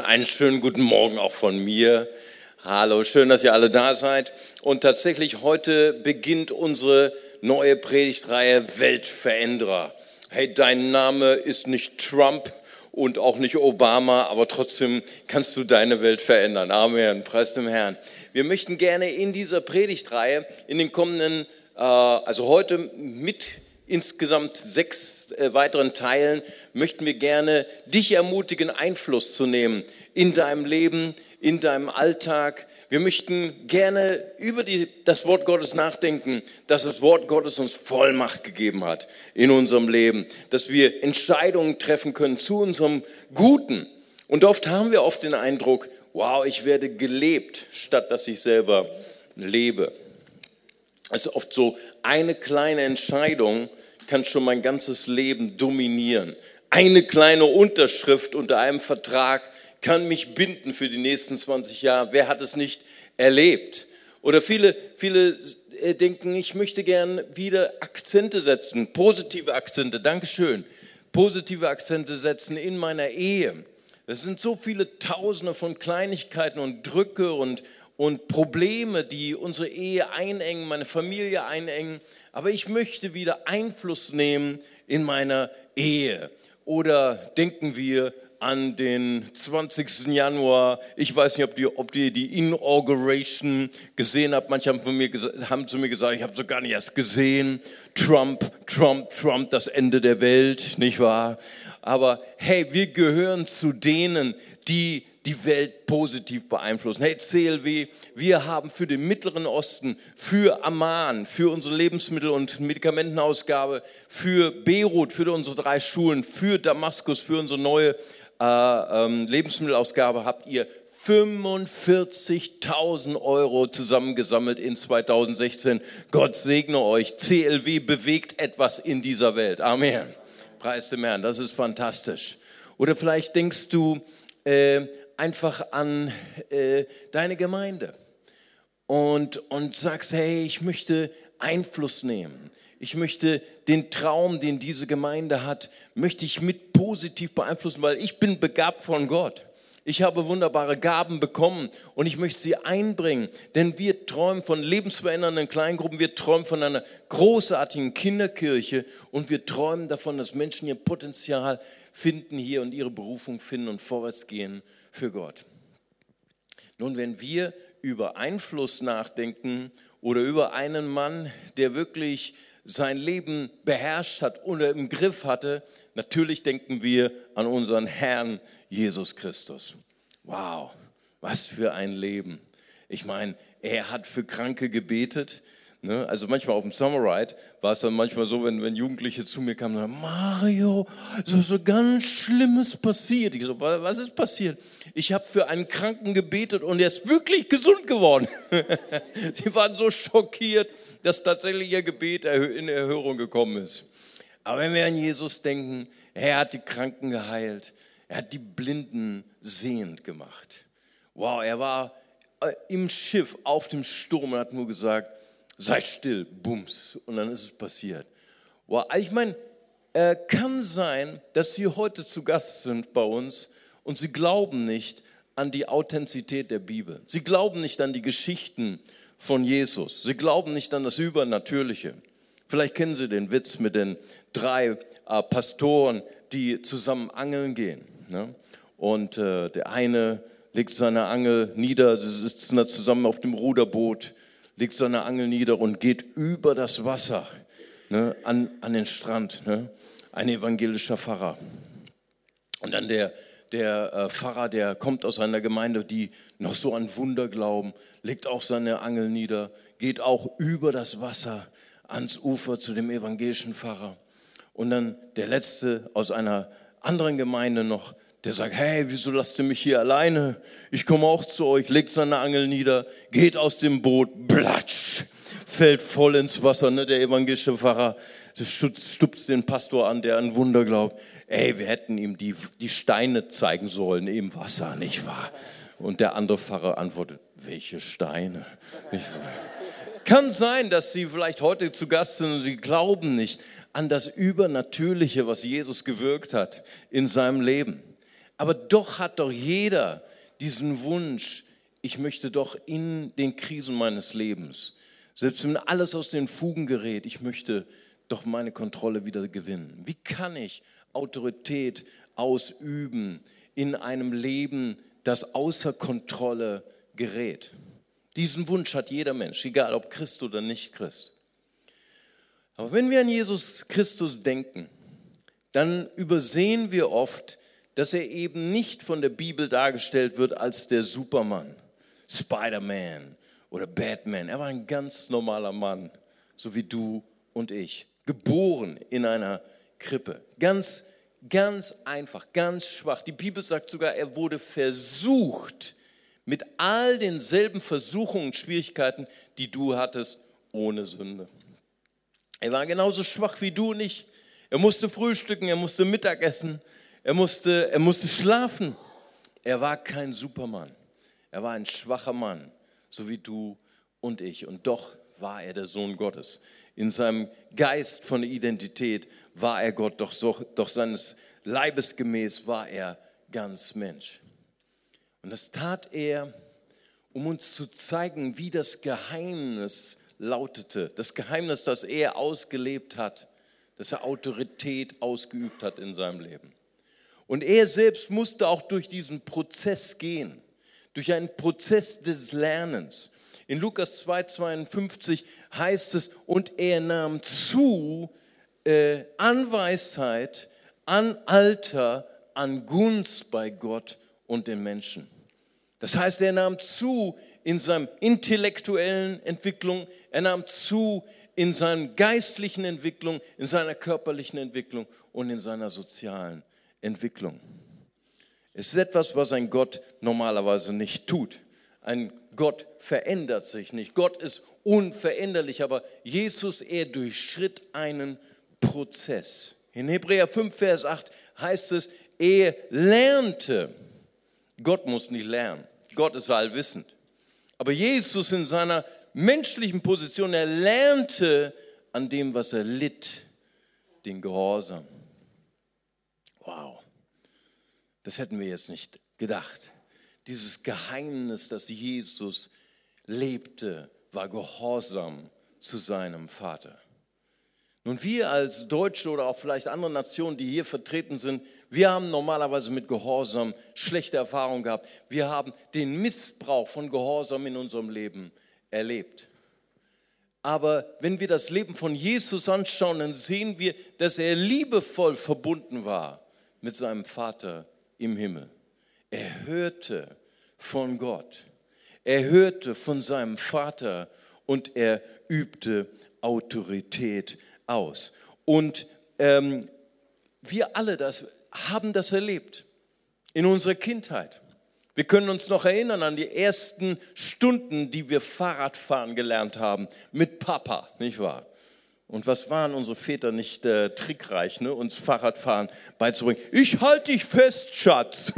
Einen schönen guten Morgen auch von mir. Hallo, schön, dass ihr alle da seid. Und tatsächlich heute beginnt unsere neue Predigtreihe Weltveränderer. Hey, dein Name ist nicht Trump und auch nicht Obama, aber trotzdem kannst du deine Welt verändern. Amen. Preis dem Herrn. Wir möchten gerne in dieser Predigtreihe in den kommenden, äh, also heute mit insgesamt sechs äh, weiteren Teilen möchten wir gerne dich ermutigen, Einfluss zu nehmen in deinem Leben, in deinem Alltag. Wir möchten gerne über die, das Wort Gottes nachdenken, dass das Wort Gottes uns Vollmacht gegeben hat in unserem Leben, dass wir Entscheidungen treffen können zu unserem Guten. Und oft haben wir oft den Eindruck, wow, ich werde gelebt, statt dass ich selber lebe. Es ist oft so eine kleine Entscheidung, kann schon mein ganzes Leben dominieren. Eine kleine Unterschrift unter einem Vertrag kann mich binden für die nächsten 20 Jahre. Wer hat es nicht erlebt? Oder viele, viele äh, denken, ich möchte gern wieder Akzente setzen, positive Akzente, Dankeschön, positive Akzente setzen in meiner Ehe. Es sind so viele Tausende von Kleinigkeiten und Drücke und, und Probleme, die unsere Ehe einengen, meine Familie einengen aber ich möchte wieder Einfluss nehmen in meiner Ehe. Oder denken wir an den 20. Januar. Ich weiß nicht, ob ihr ob die, die Inauguration gesehen habt. Manche haben, von mir, haben zu mir gesagt, ich habe so gar nicht erst gesehen. Trump, Trump, Trump, das Ende der Welt, nicht wahr? Aber hey, wir gehören zu denen, die die Welt positiv beeinflussen. Hey CLW, wir haben für den Mittleren Osten, für Amman, für unsere Lebensmittel- und Medikamentenausgabe, für Beirut, für unsere drei Schulen, für Damaskus, für unsere neue äh, ähm, Lebensmittelausgabe habt ihr 45.000 Euro zusammengesammelt in 2016. Gott segne euch. CLW bewegt etwas in dieser Welt. Amen. Preis dem Herrn. Das ist fantastisch. Oder vielleicht denkst du, äh, einfach an äh, deine Gemeinde und, und sagst, hey, ich möchte Einfluss nehmen. Ich möchte den Traum, den diese Gemeinde hat, möchte ich mit positiv beeinflussen, weil ich bin begabt von Gott. Ich habe wunderbare Gaben bekommen und ich möchte sie einbringen, denn wir träumen von lebensverändernden Kleingruppen, wir träumen von einer großartigen Kinderkirche und wir träumen davon, dass Menschen ihr Potenzial finden hier und ihre Berufung finden und vorwärts gehen für Gott. Nun, wenn wir über Einfluss nachdenken oder über einen Mann, der wirklich sein Leben beherrscht hat oder im Griff hatte, natürlich denken wir an unseren Herrn Jesus Christus. Wow, was für ein Leben. Ich meine, er hat für Kranke gebetet, Ne? Also manchmal auf dem Summer Ride war es dann manchmal so, wenn, wenn Jugendliche zu mir kamen und sagten, Mario, so so ganz Schlimmes passiert. Ich so, was ist passiert? Ich habe für einen Kranken gebetet und er ist wirklich gesund geworden. Sie waren so schockiert, dass tatsächlich ihr Gebet in Erhörung gekommen ist. Aber wenn wir an Jesus denken, er hat die Kranken geheilt, er hat die Blinden sehend gemacht. Wow, er war äh, im Schiff auf dem Sturm und hat nur gesagt, seid still, bums, und dann ist es passiert. Wow, ich meine, äh, kann sein, dass Sie heute zu Gast sind bei uns und Sie glauben nicht an die Authentizität der Bibel. Sie glauben nicht an die Geschichten von Jesus. Sie glauben nicht an das Übernatürliche. Vielleicht kennen Sie den Witz mit den drei äh, Pastoren, die zusammen angeln gehen. Ne? Und äh, der eine legt seine Angel nieder, sie sitzen zusammen auf dem Ruderboot legt seine Angel nieder und geht über das Wasser ne, an, an den Strand. Ne? Ein evangelischer Pfarrer. Und dann der, der äh, Pfarrer, der kommt aus einer Gemeinde, die noch so an Wunder glauben, legt auch seine Angel nieder, geht auch über das Wasser ans Ufer zu dem evangelischen Pfarrer. Und dann der letzte aus einer anderen Gemeinde noch, der sagt, hey, wieso lasst ihr mich hier alleine? Ich komme auch zu euch, legt seine Angel nieder, geht aus dem Boot, blatsch, fällt voll ins Wasser. Ne? Der evangelische Pfarrer stupst den Pastor an, der an Wunder glaubt. Ey, wir hätten ihm die, die Steine zeigen sollen im Wasser, nicht wahr? Und der andere Pfarrer antwortet, welche Steine? Kann sein, dass Sie vielleicht heute zu Gast sind und Sie glauben nicht an das Übernatürliche, was Jesus gewirkt hat in seinem Leben. Aber doch hat doch jeder diesen Wunsch, ich möchte doch in den Krisen meines Lebens, selbst wenn alles aus den Fugen gerät, ich möchte doch meine Kontrolle wieder gewinnen. Wie kann ich Autorität ausüben in einem Leben, das außer Kontrolle gerät? Diesen Wunsch hat jeder Mensch, egal ob Christ oder nicht Christ. Aber wenn wir an Jesus Christus denken, dann übersehen wir oft, dass er eben nicht von der Bibel dargestellt wird als der Superman, Spider-Man oder Batman. Er war ein ganz normaler Mann, so wie du und ich, geboren in einer Krippe. Ganz, ganz einfach, ganz schwach. Die Bibel sagt sogar, er wurde versucht mit all denselben Versuchungen und Schwierigkeiten, die du hattest, ohne Sünde. Er war genauso schwach wie du und ich. Er musste frühstücken, er musste Mittagessen, er musste, er musste schlafen. Er war kein Supermann. Er war ein schwacher Mann, so wie du und ich. Und doch war er der Sohn Gottes. In seinem Geist von Identität war er Gott, doch, doch seines Leibes gemäß war er ganz Mensch. Und das tat er, um uns zu zeigen, wie das Geheimnis lautete. Das Geheimnis, das er ausgelebt hat, dass er Autorität ausgeübt hat in seinem Leben. Und er selbst musste auch durch diesen Prozess gehen, durch einen Prozess des Lernens. In Lukas 2,52 heißt es, und er nahm zu äh, an Weisheit, an Alter, an Gunst bei Gott und den Menschen. Das heißt, er nahm zu in seiner intellektuellen Entwicklung, er nahm zu in seiner geistlichen Entwicklung, in seiner körperlichen Entwicklung und in seiner sozialen Entwicklung. Es ist etwas, was ein Gott normalerweise nicht tut. Ein Gott verändert sich nicht. Gott ist unveränderlich, aber Jesus, er durchschritt einen Prozess. In Hebräer 5, Vers 8 heißt es, er lernte. Gott muss nicht lernen. Gott ist allwissend. Aber Jesus in seiner menschlichen Position, er lernte an dem, was er litt, den Gehorsam. Wow, das hätten wir jetzt nicht gedacht. Dieses Geheimnis, das Jesus lebte, war Gehorsam zu seinem Vater. Nun, wir als Deutsche oder auch vielleicht andere Nationen, die hier vertreten sind, wir haben normalerweise mit Gehorsam schlechte Erfahrungen gehabt. Wir haben den Missbrauch von Gehorsam in unserem Leben erlebt. Aber wenn wir das Leben von Jesus anschauen, dann sehen wir, dass er liebevoll verbunden war mit seinem Vater im Himmel. Er hörte von Gott. Er hörte von seinem Vater und er übte Autorität aus. Und ähm, wir alle das, haben das erlebt in unserer Kindheit. Wir können uns noch erinnern an die ersten Stunden, die wir Fahrradfahren gelernt haben mit Papa, nicht wahr? Und was waren unsere Väter nicht äh, trickreich, ne, uns Fahrradfahren beizubringen? Ich halte dich fest, Schatz.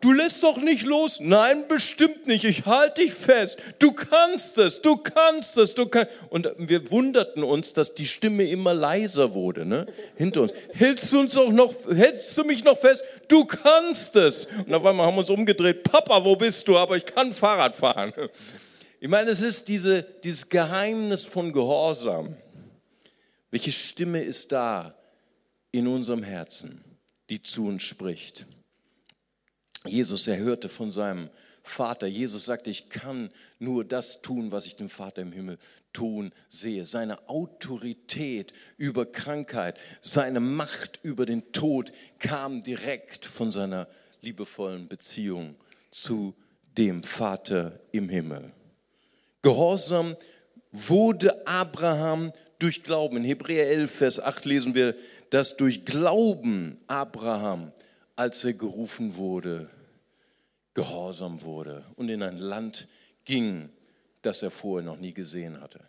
Du lässt doch nicht los. Nein, bestimmt nicht. Ich halte dich fest. Du kannst es, du kannst es, du kannst. Und wir wunderten uns, dass die Stimme immer leiser wurde, ne, hinter uns. Hältst du uns auch noch, hältst du mich noch fest? Du kannst es. Und auf einmal haben wir uns umgedreht. Papa, wo bist du? Aber ich kann Fahrrad fahren. Ich meine, es ist diese, dieses Geheimnis von Gehorsam. Welche Stimme ist da in unserem Herzen, die zu uns spricht? Jesus, er hörte von seinem Vater. Jesus sagte, ich kann nur das tun, was ich dem Vater im Himmel tun sehe. Seine Autorität über Krankheit, seine Macht über den Tod kam direkt von seiner liebevollen Beziehung zu dem Vater im Himmel. Gehorsam wurde Abraham durch Glauben. In Hebräer 11, Vers 8 lesen wir, dass durch Glauben Abraham, als er gerufen wurde, gehorsam wurde und in ein Land ging, das er vorher noch nie gesehen hatte.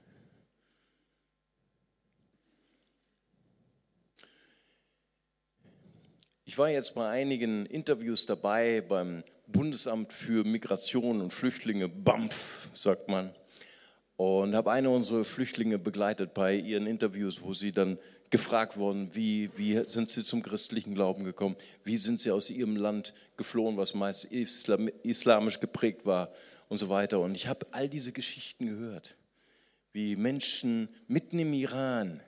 Ich war jetzt bei einigen Interviews dabei beim Bundesamt für Migration und Flüchtlinge, BAMF, sagt man und habe eine unserer Flüchtlinge begleitet bei ihren Interviews, wo sie dann gefragt worden, wie, wie sind sie zum christlichen Glauben gekommen, wie sind sie aus ihrem Land geflohen, was meist Islam, islamisch geprägt war und so weiter. Und ich habe all diese Geschichten gehört, wie Menschen mitten im Iran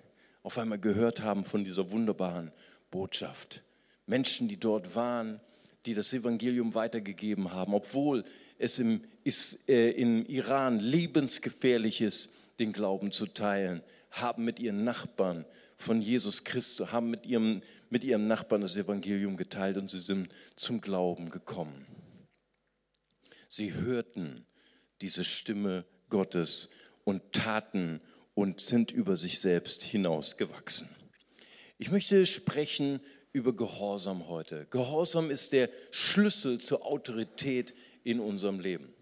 auf einmal gehört haben von dieser wunderbaren Botschaft. Menschen, die dort waren, die das Evangelium weitergegeben haben, obwohl es im, ist, äh, im Iran lebensgefährlich ist, den Glauben zu teilen, haben mit ihren Nachbarn von Jesus Christus, haben mit ihrem, mit ihrem Nachbarn das Evangelium geteilt und sie sind zum Glauben gekommen. Sie hörten diese Stimme Gottes und taten und sind über sich selbst hinausgewachsen. Ich möchte sprechen über Gehorsam heute. Gehorsam ist der Schlüssel zur Autorität in unserem Leben.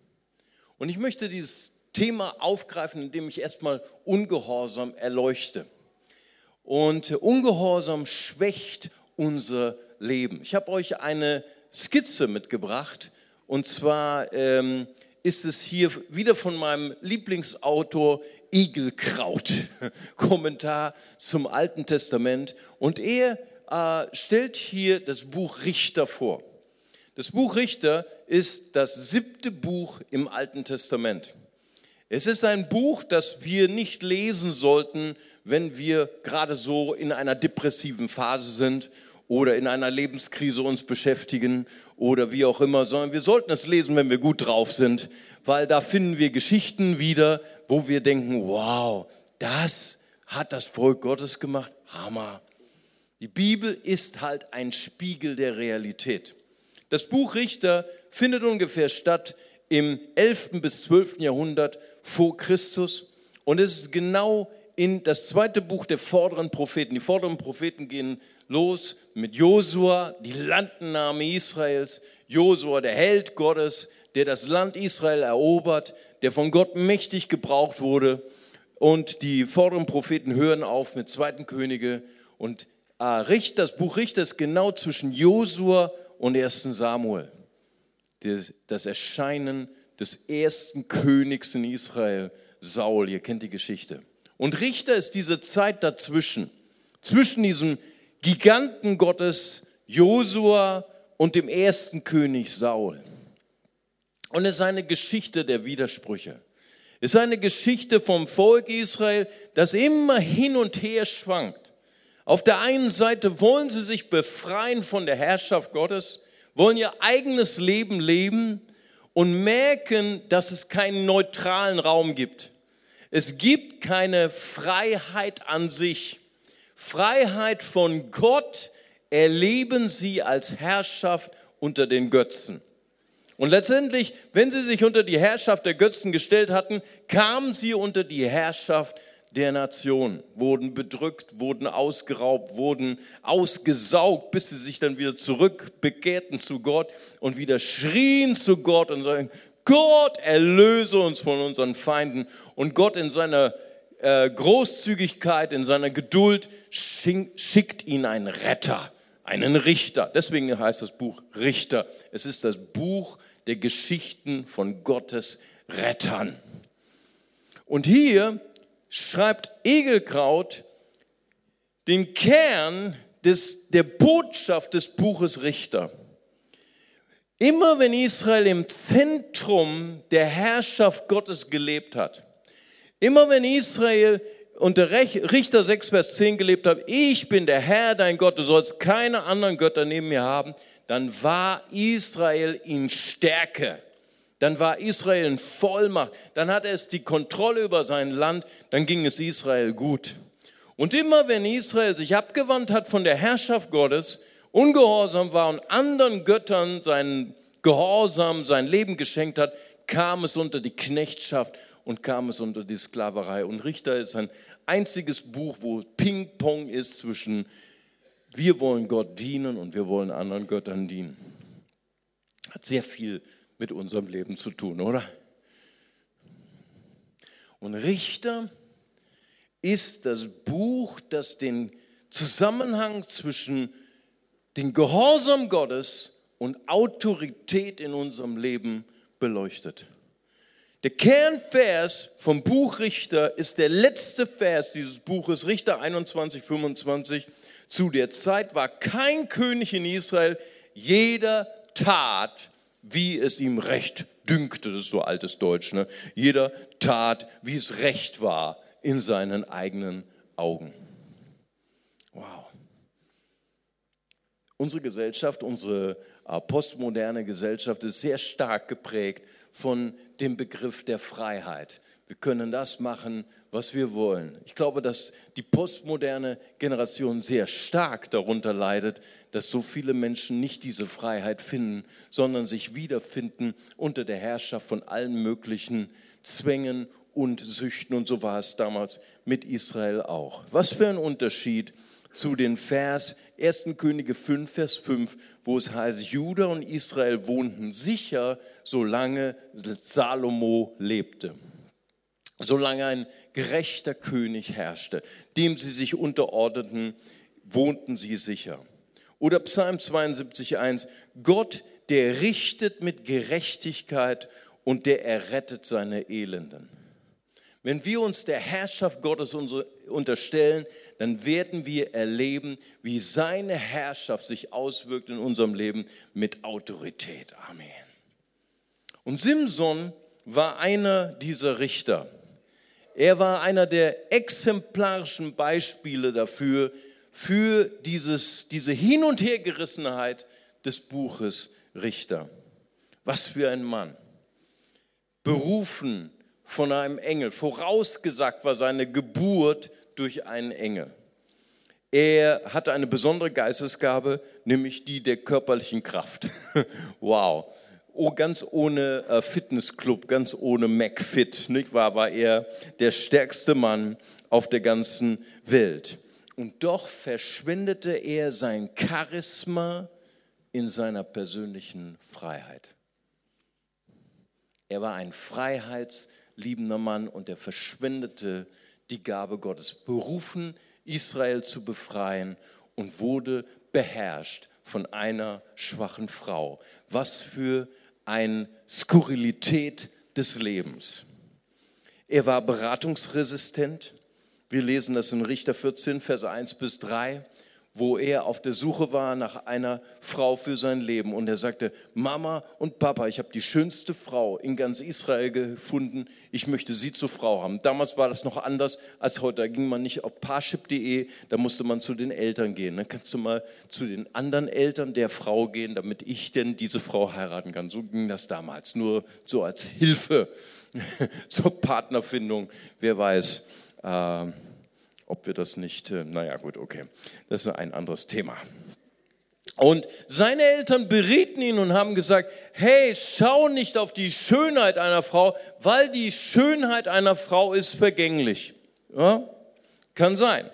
Und ich möchte dieses Thema aufgreifen, indem ich erstmal Ungehorsam erleuchte. Und Ungehorsam schwächt unser Leben. Ich habe euch eine Skizze mitgebracht. Und zwar ähm, ist es hier wieder von meinem Lieblingsautor Igelkraut, Kommentar zum Alten Testament. Und er äh, stellt hier das Buch Richter vor. Das Buch Richter ist das siebte Buch im Alten Testament. Es ist ein Buch, das wir nicht lesen sollten, wenn wir gerade so in einer depressiven Phase sind oder in einer Lebenskrise uns beschäftigen oder wie auch immer, sondern wir sollten es lesen, wenn wir gut drauf sind, weil da finden wir Geschichten wieder, wo wir denken, wow, das hat das Volk Gottes gemacht, Hammer. Die Bibel ist halt ein Spiegel der Realität. Das Buch Richter findet ungefähr statt im 11. bis 12. Jahrhundert vor Christus und es ist genau in das zweite Buch der vorderen Propheten. Die vorderen Propheten gehen los mit Josua, die Landnahme Israels. Josua, der Held Gottes, der das Land Israel erobert, der von Gott mächtig gebraucht wurde. Und die vorderen Propheten hören auf mit zweiten Könige. Und äh, das Buch Richter ist genau zwischen Josua und 1. Samuel. Das Erscheinen des ersten Königs in Israel, Saul. Ihr kennt die Geschichte. Und Richter ist diese Zeit dazwischen, zwischen diesem Giganten Gottes Josua und dem ersten König Saul. Und es ist eine Geschichte der Widersprüche. Es ist eine Geschichte vom Volk Israel, das immer hin und her schwankt. Auf der einen Seite wollen sie sich befreien von der Herrschaft Gottes, wollen ihr eigenes Leben leben und merken, dass es keinen neutralen Raum gibt. Es gibt keine Freiheit an sich. Freiheit von Gott erleben sie als Herrschaft unter den Götzen. Und letztendlich, wenn sie sich unter die Herrschaft der Götzen gestellt hatten, kamen sie unter die Herrschaft der Nation, wurden bedrückt, wurden ausgeraubt, wurden ausgesaugt, bis sie sich dann wieder zurückbekehrten zu Gott und wieder schrien zu Gott und sagen, Gott erlöse uns von unseren Feinden. Und Gott in seiner äh, Großzügigkeit, in seiner Geduld schickt ihn einen Retter, einen Richter. Deswegen heißt das Buch Richter. Es ist das Buch der Geschichten von Gottes Rettern. Und hier schreibt Egelkraut den Kern des, der Botschaft des Buches Richter. Immer wenn Israel im Zentrum der Herrschaft Gottes gelebt hat, immer wenn Israel unter Richter 6, Vers 10 gelebt hat, ich bin der Herr, dein Gott, du sollst keine anderen Götter neben mir haben, dann war Israel in Stärke. Dann war Israel in Vollmacht. Dann hatte es die Kontrolle über sein Land. Dann ging es Israel gut. Und immer wenn Israel sich abgewandt hat von der Herrschaft Gottes, ungehorsam war und anderen Göttern seinen Gehorsam, sein Leben geschenkt hat, kam es unter die Knechtschaft und kam es unter die Sklaverei. Und Richter ist ein einziges Buch, wo Ping-Pong ist zwischen wir wollen Gott dienen und wir wollen anderen Göttern dienen. Hat sehr viel mit unserem Leben zu tun, oder? Und Richter ist das Buch, das den Zusammenhang zwischen den Gehorsam Gottes und Autorität in unserem Leben beleuchtet. Der Kernvers vom Buch Richter ist der letzte Vers dieses Buches, Richter 21, 25. Zu der Zeit war kein König in Israel, jeder tat, wie es ihm recht dünkte. Das ist so altes Deutsch. Ne? Jeder tat, wie es recht war in seinen eigenen Augen. Wow. Unsere Gesellschaft, unsere äh, postmoderne Gesellschaft ist sehr stark geprägt von dem Begriff der Freiheit. Wir können das machen, was wir wollen. Ich glaube, dass die postmoderne Generation sehr stark darunter leidet, dass so viele Menschen nicht diese Freiheit finden, sondern sich wiederfinden unter der Herrschaft von allen möglichen Zwängen und Süchten. Und so war es damals mit Israel auch. Was für ein Unterschied zu den Vers 1. Könige 5, Vers 5, wo es heißt, Juda und Israel wohnten sicher, solange Salomo lebte. Solange ein gerechter König herrschte, dem sie sich unterordneten, wohnten sie sicher. Oder Psalm 72, 1, Gott, der richtet mit Gerechtigkeit und der errettet seine Elenden. Wenn wir uns der Herrschaft Gottes unterstellen, dann werden wir erleben, wie seine Herrschaft sich auswirkt in unserem Leben mit Autorität. Amen. Und Simson war einer dieser Richter. Er war einer der exemplarischen Beispiele dafür, für dieses, diese Hin- und Hergerissenheit des Buches Richter. Was für ein Mann. Berufen von einem Engel. Vorausgesagt war seine Geburt durch einen Engel. Er hatte eine besondere Geistesgabe, nämlich die der körperlichen Kraft. wow. Oh, ganz ohne äh, Fitnessclub, ganz ohne McFit, nicht wahr? War er der stärkste Mann auf der ganzen Welt. Und doch verschwendete er sein Charisma in seiner persönlichen Freiheit. Er war ein Freiheits- liebender Mann und er verschwendete die Gabe Gottes, berufen, Israel zu befreien und wurde beherrscht von einer schwachen Frau. Was für eine Skurrilität des Lebens. Er war beratungsresistent. Wir lesen das in Richter 14, Verse 1 bis 3 wo er auf der Suche war nach einer Frau für sein Leben. Und er sagte, Mama und Papa, ich habe die schönste Frau in ganz Israel gefunden. Ich möchte sie zur Frau haben. Damals war das noch anders als heute. Da ging man nicht auf parship.de, da musste man zu den Eltern gehen. Dann kannst du mal zu den anderen Eltern der Frau gehen, damit ich denn diese Frau heiraten kann. So ging das damals. Nur so als Hilfe zur Partnerfindung. Wer weiß. Äh, ob wir das nicht, äh, naja gut, okay, das ist ein anderes Thema. Und seine Eltern berieten ihn und haben gesagt, hey, schau nicht auf die Schönheit einer Frau, weil die Schönheit einer Frau ist vergänglich. Ja? Kann sein.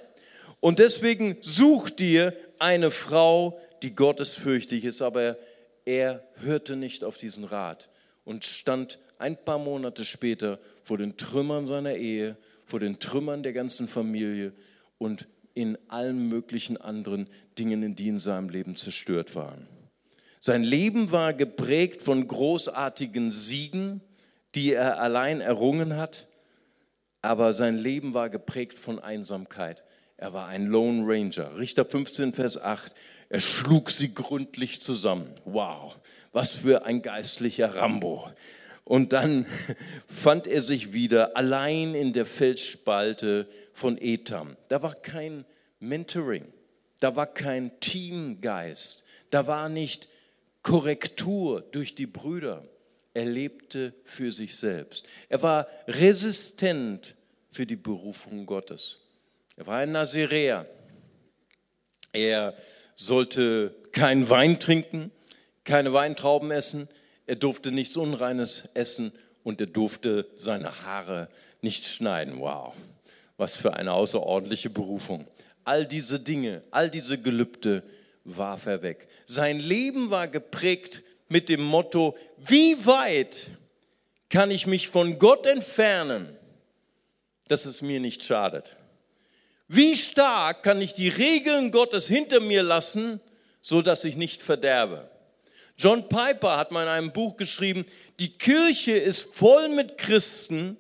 Und deswegen such dir eine Frau, die gottesfürchtig ist, aber er hörte nicht auf diesen Rat und stand ein paar Monate später vor den Trümmern seiner Ehe vor den Trümmern der ganzen Familie und in allen möglichen anderen Dingen, die in seinem Leben zerstört waren. Sein Leben war geprägt von großartigen Siegen, die er allein errungen hat, aber sein Leben war geprägt von Einsamkeit. Er war ein Lone Ranger. Richter 15, Vers 8. Er schlug sie gründlich zusammen. Wow, was für ein geistlicher Rambo. Und dann fand er sich wieder allein in der Felsspalte von Etam. Da war kein Mentoring, da war kein Teamgeist, da war nicht Korrektur durch die Brüder. Er lebte für sich selbst. Er war resistent für die Berufung Gottes. Er war ein Naziräer. Er sollte keinen Wein trinken, keine Weintrauben essen, er durfte nichts Unreines essen und er durfte seine Haare nicht schneiden. Wow, was für eine außerordentliche Berufung. All diese Dinge, all diese Gelübde warf er weg. Sein Leben war geprägt mit dem Motto, wie weit kann ich mich von Gott entfernen, dass es mir nicht schadet? Wie stark kann ich die Regeln Gottes hinter mir lassen, so dass ich nicht verderbe? John Piper hat mal in einem Buch geschrieben, die Kirche ist voll mit Christen,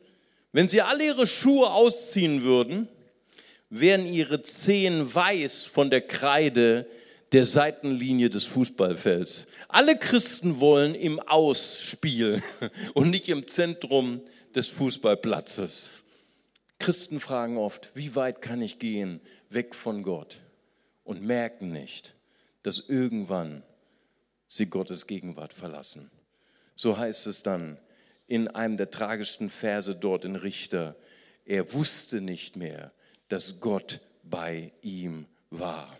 wenn sie alle ihre Schuhe ausziehen würden, wären ihre Zehen weiß von der Kreide der Seitenlinie des Fußballfelds. Alle Christen wollen im Aus spielen und nicht im Zentrum des Fußballplatzes. Christen fragen oft, wie weit kann ich gehen weg von Gott und merken nicht, dass irgendwann sie Gottes Gegenwart verlassen. So heißt es dann in einem der tragischsten Verse dort in Richter. Er wusste nicht mehr, dass Gott bei ihm war.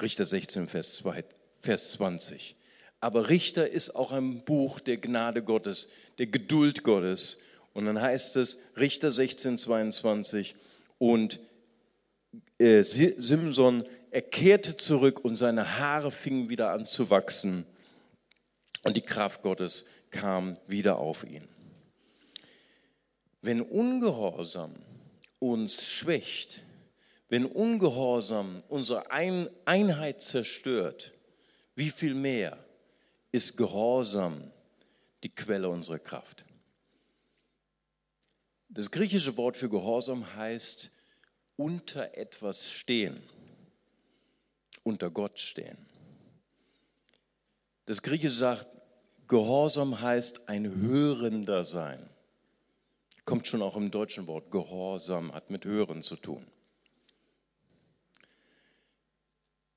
Richter 16, Vers, 2, Vers 20. Aber Richter ist auch ein Buch der Gnade Gottes, der Geduld Gottes. Und dann heißt es, Richter 16, 22, und äh, Simson, er kehrte zurück und seine Haare fingen wieder an zu wachsen und die Kraft Gottes kam wieder auf ihn. Wenn Ungehorsam uns schwächt, wenn Ungehorsam unsere Einheit zerstört, wie viel mehr ist Gehorsam die Quelle unserer Kraft? Das griechische Wort für Gehorsam heißt unter etwas stehen, unter Gott stehen. Das Griechische sagt, Gehorsam heißt ein Hörender sein. Kommt schon auch im deutschen Wort. Gehorsam hat mit Hören zu tun.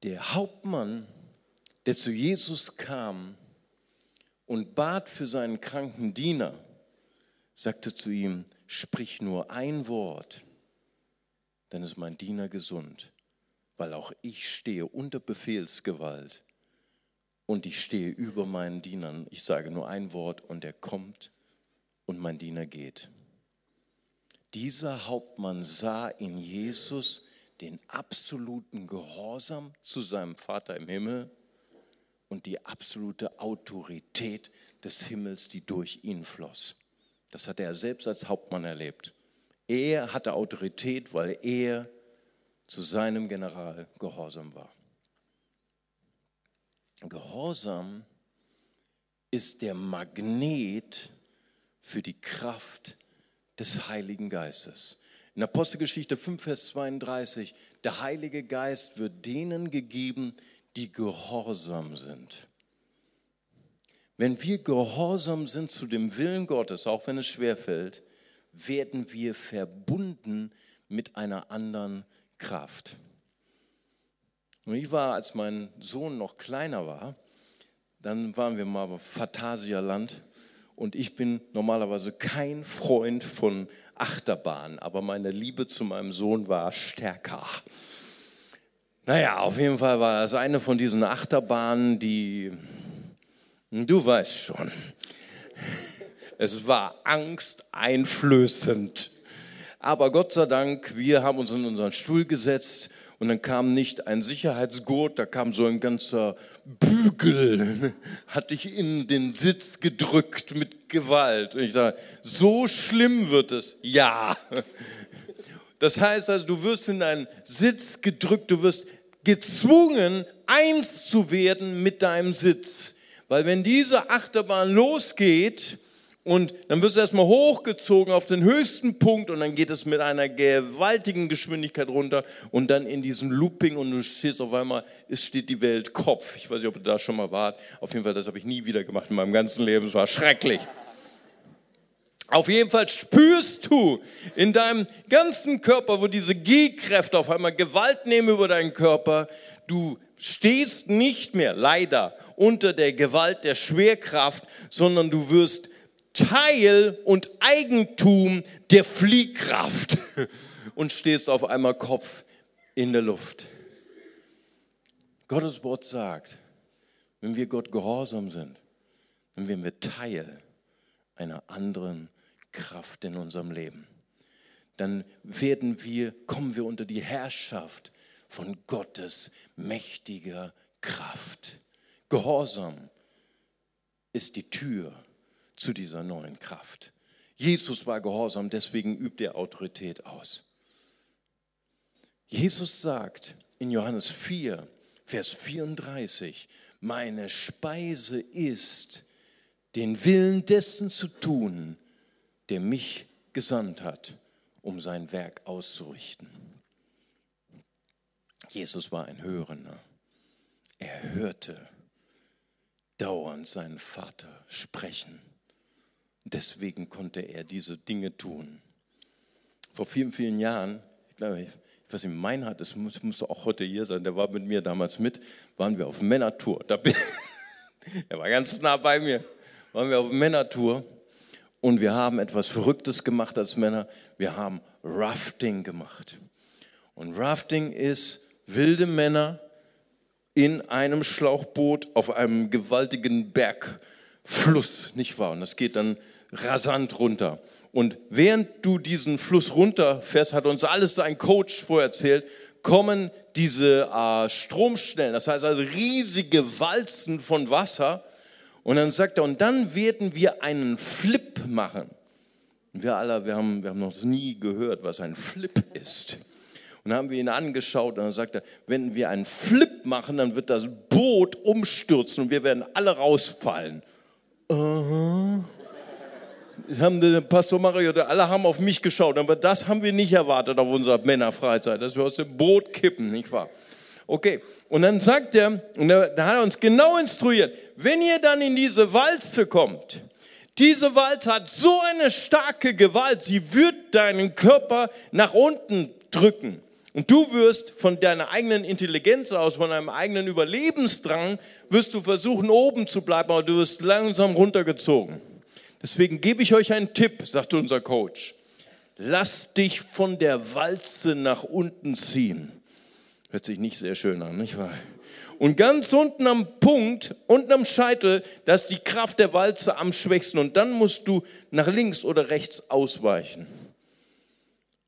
Der Hauptmann, der zu Jesus kam und bat für seinen kranken Diener, sagte zu ihm, sprich nur ein Wort, dann ist mein Diener gesund, weil auch ich stehe unter Befehlsgewalt und ich stehe über meinen Dienern. Ich sage nur ein Wort und er kommt und mein Diener geht. Dieser Hauptmann sah in Jesus den absoluten Gehorsam zu seinem Vater im Himmel und die absolute Autorität des Himmels, die durch ihn floss. Das hat er selbst als Hauptmann erlebt. Er hatte Autorität, weil er zu seinem General gehorsam war. Gehorsam ist der Magnet für die Kraft des Heiligen Geistes. In Apostelgeschichte 5, Vers 32, der Heilige Geist wird denen gegeben, die gehorsam sind. Wenn wir gehorsam sind zu dem Willen Gottes, auch wenn es schwerfällt, werden wir verbunden mit einer anderen Kraft. Und ich war, als mein Sohn noch kleiner war, dann waren wir mal im Phantasialand und ich bin normalerweise kein Freund von Achterbahn, aber meine Liebe zu meinem Sohn war stärker. Naja, auf jeden Fall war das eine von diesen Achterbahnen, die, du weißt schon, es war angsteinflößend. Aber Gott sei Dank, wir haben uns in unseren Stuhl gesetzt und dann kam nicht ein Sicherheitsgurt, da kam so ein ganzer Bügel, hat dich in den Sitz gedrückt mit Gewalt. Und ich sage, so schlimm wird es. Ja. Das heißt also, du wirst in einen Sitz gedrückt, du wirst gezwungen, eins zu werden mit deinem Sitz. Weil wenn diese Achterbahn losgeht, und dann wirst du erstmal hochgezogen auf den höchsten Punkt und dann geht es mit einer gewaltigen Geschwindigkeit runter und dann in diesem Looping und du stehst auf einmal, es steht die Welt Kopf. Ich weiß nicht, ob du da schon mal wart. Auf jeden Fall, das habe ich nie wieder gemacht in meinem ganzen Leben. Es war schrecklich. Auf jeden Fall spürst du in deinem ganzen Körper, wo diese G-Kräfte auf einmal Gewalt nehmen über deinen Körper, du stehst nicht mehr, leider, unter der Gewalt der Schwerkraft, sondern du wirst Teil und Eigentum der Fliehkraft und stehst auf einmal Kopf in der Luft. Gottes Wort sagt, wenn wir Gott gehorsam sind, dann werden wir Teil einer anderen Kraft in unserem Leben. Dann werden wir, kommen wir unter die Herrschaft von Gottes mächtiger Kraft. Gehorsam ist die Tür zu dieser neuen Kraft. Jesus war gehorsam, deswegen übt er Autorität aus. Jesus sagt in Johannes 4, Vers 34, Meine Speise ist, den Willen dessen zu tun, der mich gesandt hat, um sein Werk auszurichten. Jesus war ein Hörender. Er hörte dauernd seinen Vater sprechen. Deswegen konnte er diese Dinge tun. Vor vielen, vielen Jahren, ich glaube, ich weiß nicht, Meinhard, das muss, muss auch heute hier sein, der war mit mir damals mit, waren wir auf Männertour. Da bin, er war ganz nah bei mir. Waren wir auf Männertour und wir haben etwas Verrücktes gemacht als Männer. Wir haben Rafting gemacht. Und Rafting ist wilde Männer in einem Schlauchboot auf einem gewaltigen Bergfluss, nicht wahr? Und das geht dann rasant runter. Und während du diesen Fluss runterfährst, hat uns alles ein Coach vorher erzählt, kommen diese äh, Stromschnellen, das heißt also riesige Walzen von Wasser. Und dann sagt er, und dann werden wir einen Flip machen. Wir alle, wir haben, wir haben noch nie gehört, was ein Flip ist. Und dann haben wir ihn angeschaut und dann sagt er, wenn wir einen Flip machen, dann wird das Boot umstürzen und wir werden alle rausfallen. Uh. Haben der Pastor Mario, alle haben auf mich geschaut, aber das haben wir nicht erwartet auf unserer Männerfreizeit, dass wir aus dem Boot kippen, nicht wahr? Okay, und dann sagt er, und da hat er uns genau instruiert, wenn ihr dann in diese Walze kommt, diese Walze hat so eine starke Gewalt, sie wird deinen Körper nach unten drücken. Und du wirst von deiner eigenen Intelligenz aus, von deinem eigenen Überlebensdrang, wirst du versuchen, oben zu bleiben, aber du wirst langsam runtergezogen. Deswegen gebe ich euch einen Tipp, sagte unser Coach. Lass dich von der Walze nach unten ziehen. Hört sich nicht sehr schön an, nicht wahr? Und ganz unten am Punkt, unten am Scheitel, da ist die Kraft der Walze am schwächsten. Und dann musst du nach links oder rechts ausweichen.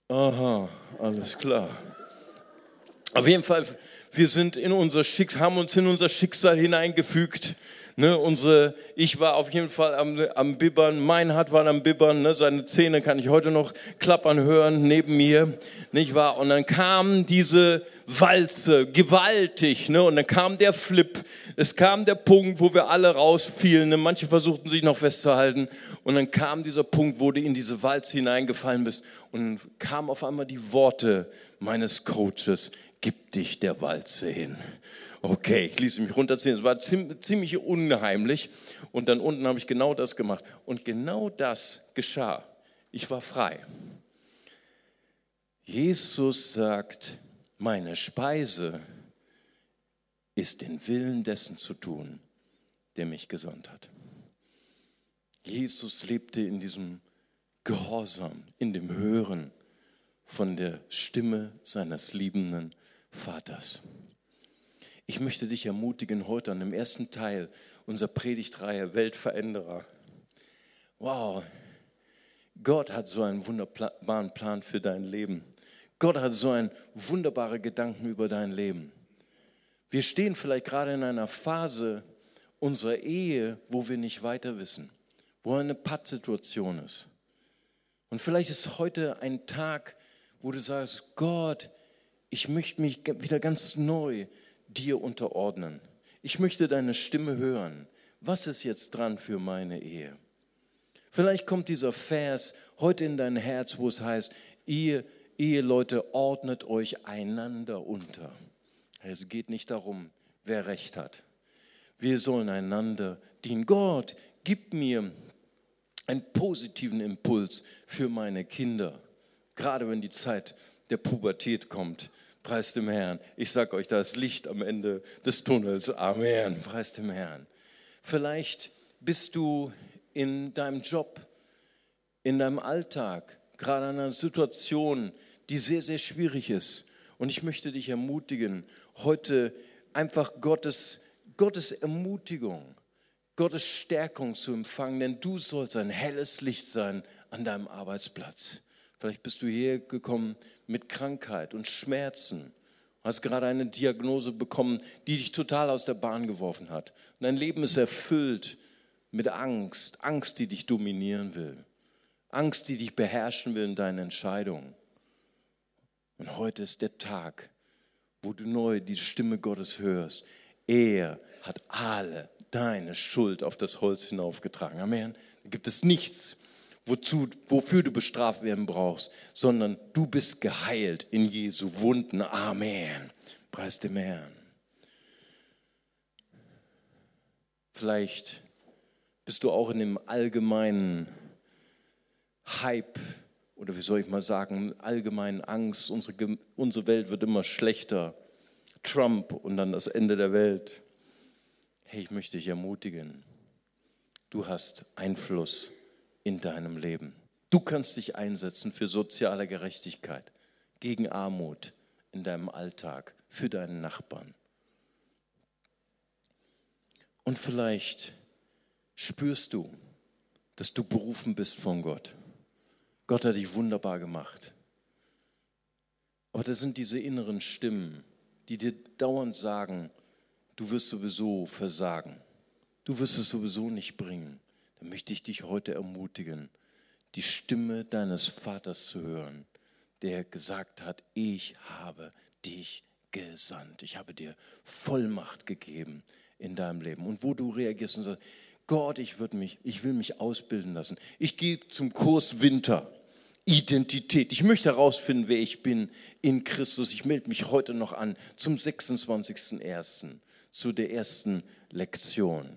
Aha, alles klar. Auf jeden Fall, wir sind in unser Schicksal, haben uns in unser Schicksal hineingefügt. Ne, unsere, ich war auf jeden Fall am, am Bibbern, Meinhard war am Bibbern, ne, seine Zähne kann ich heute noch klappern hören neben mir, nicht wahr? Und dann kam diese Walze, gewaltig, ne, und dann kam der Flip, es kam der Punkt, wo wir alle rausfielen, ne, manche versuchten sich noch festzuhalten, und dann kam dieser Punkt, wo du in diese Walze hineingefallen bist, und dann kamen auf einmal die Worte meines Coaches, gib dich der Walze hin. Okay, ich ließ mich runterziehen. Es war ziemlich unheimlich. Und dann unten habe ich genau das gemacht. Und genau das geschah. Ich war frei. Jesus sagt, meine Speise ist den Willen dessen zu tun, der mich gesandt hat. Jesus lebte in diesem Gehorsam, in dem Hören von der Stimme seines liebenden Vaters. Ich möchte dich ermutigen heute an dem ersten Teil unserer Predigtreihe Weltveränderer. Wow, Gott hat so einen wunderbaren Plan für dein Leben. Gott hat so einen wunderbaren Gedanken über dein Leben. Wir stehen vielleicht gerade in einer Phase unserer Ehe, wo wir nicht weiter wissen, wo eine Pattsituation ist. Und vielleicht ist heute ein Tag, wo du sagst, Gott, ich möchte mich wieder ganz neu dir unterordnen. Ich möchte deine Stimme hören. Was ist jetzt dran für meine Ehe? Vielleicht kommt dieser Vers heute in dein Herz, wo es heißt, ihr Eheleute ordnet euch einander unter. Es geht nicht darum, wer recht hat. Wir sollen einander dienen. Gott, gib mir einen positiven Impuls für meine Kinder, gerade wenn die Zeit der Pubertät kommt. Preis dem Herrn. Ich sage euch, da ist Licht am Ende des Tunnels. Amen. Preis dem Herrn. Vielleicht bist du in deinem Job, in deinem Alltag, gerade in einer Situation, die sehr, sehr schwierig ist. Und ich möchte dich ermutigen, heute einfach Gottes, Gottes Ermutigung, Gottes Stärkung zu empfangen, denn du sollst ein helles Licht sein an deinem Arbeitsplatz. Vielleicht bist du hier gekommen mit Krankheit und Schmerzen. Hast gerade eine Diagnose bekommen, die dich total aus der Bahn geworfen hat. Dein Leben ist erfüllt mit Angst, Angst, die dich dominieren will. Angst, die dich beherrschen will in deinen Entscheidungen. Und heute ist der Tag, wo du neu die Stimme Gottes hörst. Er hat alle deine Schuld auf das Holz hinaufgetragen. Amen. Da gibt es nichts, wozu, wofür du bestraft werden brauchst, sondern du bist geheilt in Jesu Wunden. Amen. Preis dem Herrn. Vielleicht bist du auch in dem allgemeinen Hype oder wie soll ich mal sagen, allgemeinen Angst. Unsere, unsere Welt wird immer schlechter. Trump und dann das Ende der Welt. Hey, ich möchte dich ermutigen. Du hast Einfluss in deinem Leben. Du kannst dich einsetzen für soziale Gerechtigkeit, gegen Armut in deinem Alltag, für deinen Nachbarn. Und vielleicht spürst du, dass du berufen bist von Gott. Gott hat dich wunderbar gemacht. Aber das sind diese inneren Stimmen, die dir dauernd sagen, du wirst sowieso versagen, du wirst es sowieso nicht bringen dann möchte ich dich heute ermutigen, die Stimme deines Vaters zu hören, der gesagt hat, ich habe dich gesandt. Ich habe dir Vollmacht gegeben in deinem Leben. Und wo du reagierst und sagst, Gott, ich, mich, ich will mich ausbilden lassen. Ich gehe zum Kurs Winter. Identität. Ich möchte herausfinden, wer ich bin in Christus. Ich melde mich heute noch an zum 26.01., zu der ersten Lektion.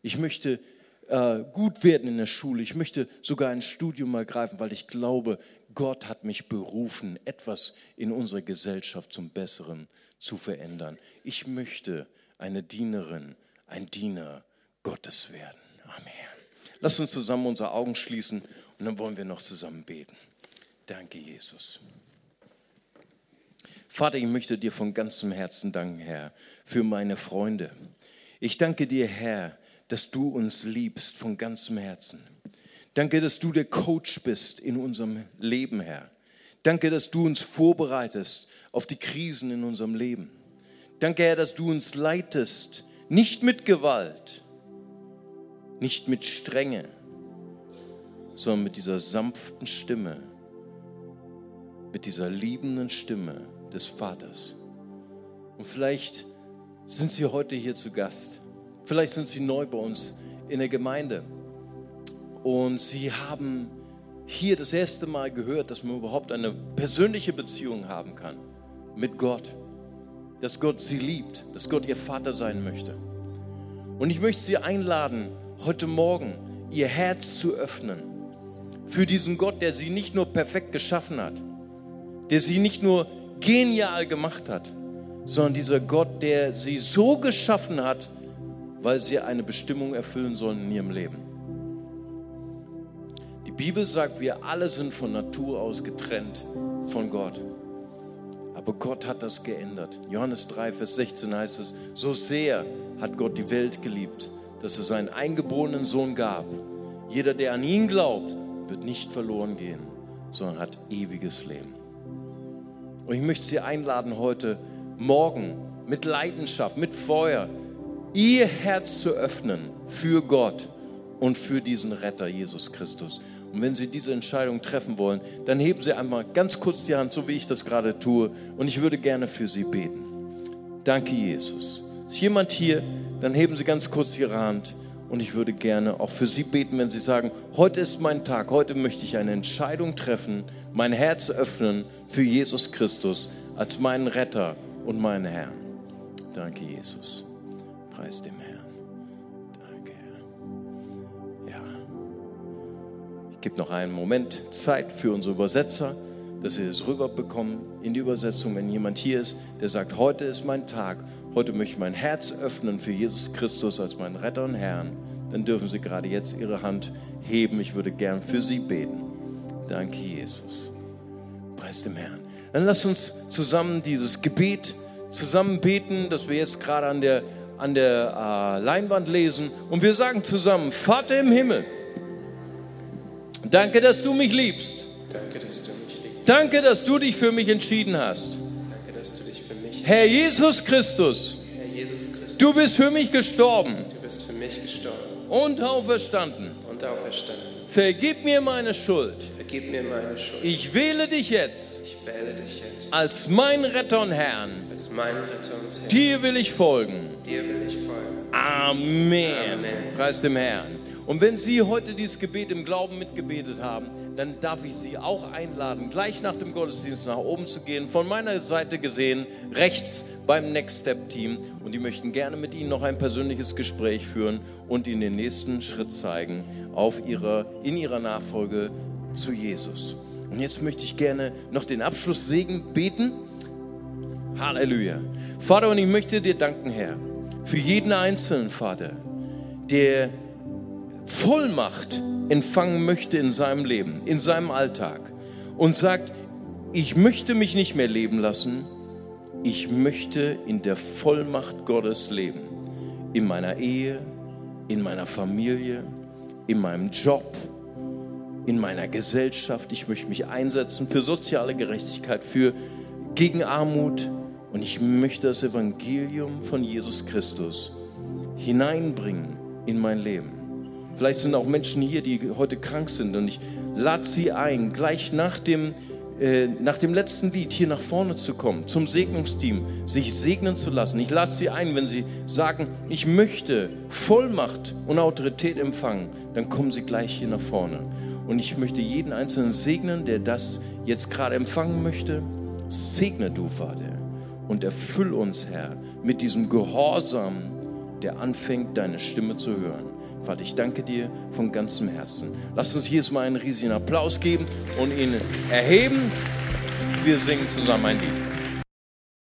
Ich möchte äh, gut werden in der Schule. Ich möchte sogar ein Studium ergreifen, weil ich glaube, Gott hat mich berufen, etwas in unserer Gesellschaft zum Besseren zu verändern. Ich möchte eine Dienerin, ein Diener Gottes werden. Amen. Lass uns zusammen unsere Augen schließen und dann wollen wir noch zusammen beten. Danke, Jesus. Vater, ich möchte dir von ganzem Herzen danken, Herr, für meine Freunde. Ich danke dir, Herr, dass du uns liebst von ganzem Herzen. Danke, dass du der Coach bist in unserem Leben, Herr. Danke, dass du uns vorbereitest auf die Krisen in unserem Leben. Danke, Herr, dass du uns leitest, nicht mit Gewalt, nicht mit Strenge, sondern mit dieser sanften Stimme, mit dieser liebenden Stimme des Vaters. Und vielleicht sind Sie heute hier zu Gast Vielleicht sind Sie neu bei uns in der Gemeinde und Sie haben hier das erste Mal gehört, dass man überhaupt eine persönliche Beziehung haben kann mit Gott. Dass Gott Sie liebt, dass Gott Ihr Vater sein möchte. Und ich möchte Sie einladen, heute Morgen Ihr Herz zu öffnen für diesen Gott, der Sie nicht nur perfekt geschaffen hat, der Sie nicht nur genial gemacht hat, sondern dieser Gott, der Sie so geschaffen hat, weil sie eine Bestimmung erfüllen sollen in ihrem Leben. Die Bibel sagt, wir alle sind von Natur aus getrennt von Gott. Aber Gott hat das geändert. Johannes 3, Vers 16 heißt es, so sehr hat Gott die Welt geliebt, dass er seinen eingeborenen Sohn gab. Jeder, der an ihn glaubt, wird nicht verloren gehen, sondern hat ewiges Leben. Und ich möchte Sie einladen, heute Morgen mit Leidenschaft, mit Feuer, ihr Herz zu öffnen für Gott und für diesen Retter Jesus Christus. Und wenn Sie diese Entscheidung treffen wollen, dann heben Sie einmal ganz kurz die Hand, so wie ich das gerade tue, und ich würde gerne für Sie beten. Danke, Jesus. Ist jemand hier, dann heben Sie ganz kurz Ihre Hand und ich würde gerne auch für Sie beten, wenn Sie sagen, heute ist mein Tag, heute möchte ich eine Entscheidung treffen, mein Herz öffnen für Jesus Christus als meinen Retter und meinen Herrn. Danke, Jesus. Preis dem Herrn. Danke, Herr. Ja. Ich gebe noch einen Moment Zeit für unsere Übersetzer, dass sie es rüberbekommen in die Übersetzung. Wenn jemand hier ist, der sagt, heute ist mein Tag, heute möchte ich mein Herz öffnen für Jesus Christus als meinen Retter und Herrn, dann dürfen Sie gerade jetzt Ihre Hand heben. Ich würde gern für Sie beten. Danke, Jesus. Preis dem Herrn. Dann lass uns zusammen dieses Gebet zusammen beten, das wir jetzt gerade an der an der äh, Leinwand lesen und wir sagen zusammen, Vater im Himmel, danke, dass du mich liebst. Danke, dass du. Danke, dass du dich für mich entschieden hast. Danke, dass du dich für mich Herr Jesus Christus, Herr Jesus Christus, du bist für mich gestorben du bist für mich gestorben und auferstanden. und auferstanden. Vergib mir meine Schuld. Vergib mir meine Schuld. Ich wähle dich jetzt Ich wähle dich jetzt als mein Retter und Herrn. als mein Retter und Herr. Dir will ich folgen. Dir will ich folgen. Amen. Amen. Preis dem Herrn. Und wenn Sie heute dieses Gebet im Glauben mitgebetet haben, dann darf ich Sie auch einladen, gleich nach dem Gottesdienst nach oben zu gehen. Von meiner Seite gesehen, rechts beim Next Step Team. Und die möchten gerne mit Ihnen noch ein persönliches Gespräch führen und Ihnen den nächsten Schritt zeigen auf ihrer, in Ihrer Nachfolge zu Jesus. Und jetzt möchte ich gerne noch den Abschlusssegen beten. Halleluja. Vater, und ich möchte dir danken, Herr, für jeden Einzelnen, Vater, der Vollmacht empfangen möchte in seinem Leben, in seinem Alltag und sagt, ich möchte mich nicht mehr leben lassen, ich möchte in der Vollmacht Gottes leben. In meiner Ehe, in meiner Familie, in meinem Job, in meiner Gesellschaft. Ich möchte mich einsetzen für soziale Gerechtigkeit, für gegen Armut. Und ich möchte das Evangelium von Jesus Christus hineinbringen in mein Leben. Vielleicht sind auch Menschen hier, die heute krank sind und ich lade sie ein, gleich nach dem, äh, nach dem letzten Lied hier nach vorne zu kommen, zum Segnungsteam, sich segnen zu lassen. Ich lade sie ein, wenn sie sagen, ich möchte Vollmacht und Autorität empfangen, dann kommen sie gleich hier nach vorne. Und ich möchte jeden Einzelnen segnen, der das jetzt gerade empfangen möchte. Segne du, Vater, und erfüll uns, Herr, mit diesem Gehorsam, der anfängt, deine Stimme zu hören. Vater, ich danke dir von ganzem Herzen. Lass uns jedes Mal einen riesigen Applaus geben und ihn erheben. Wir singen zusammen ein Lied.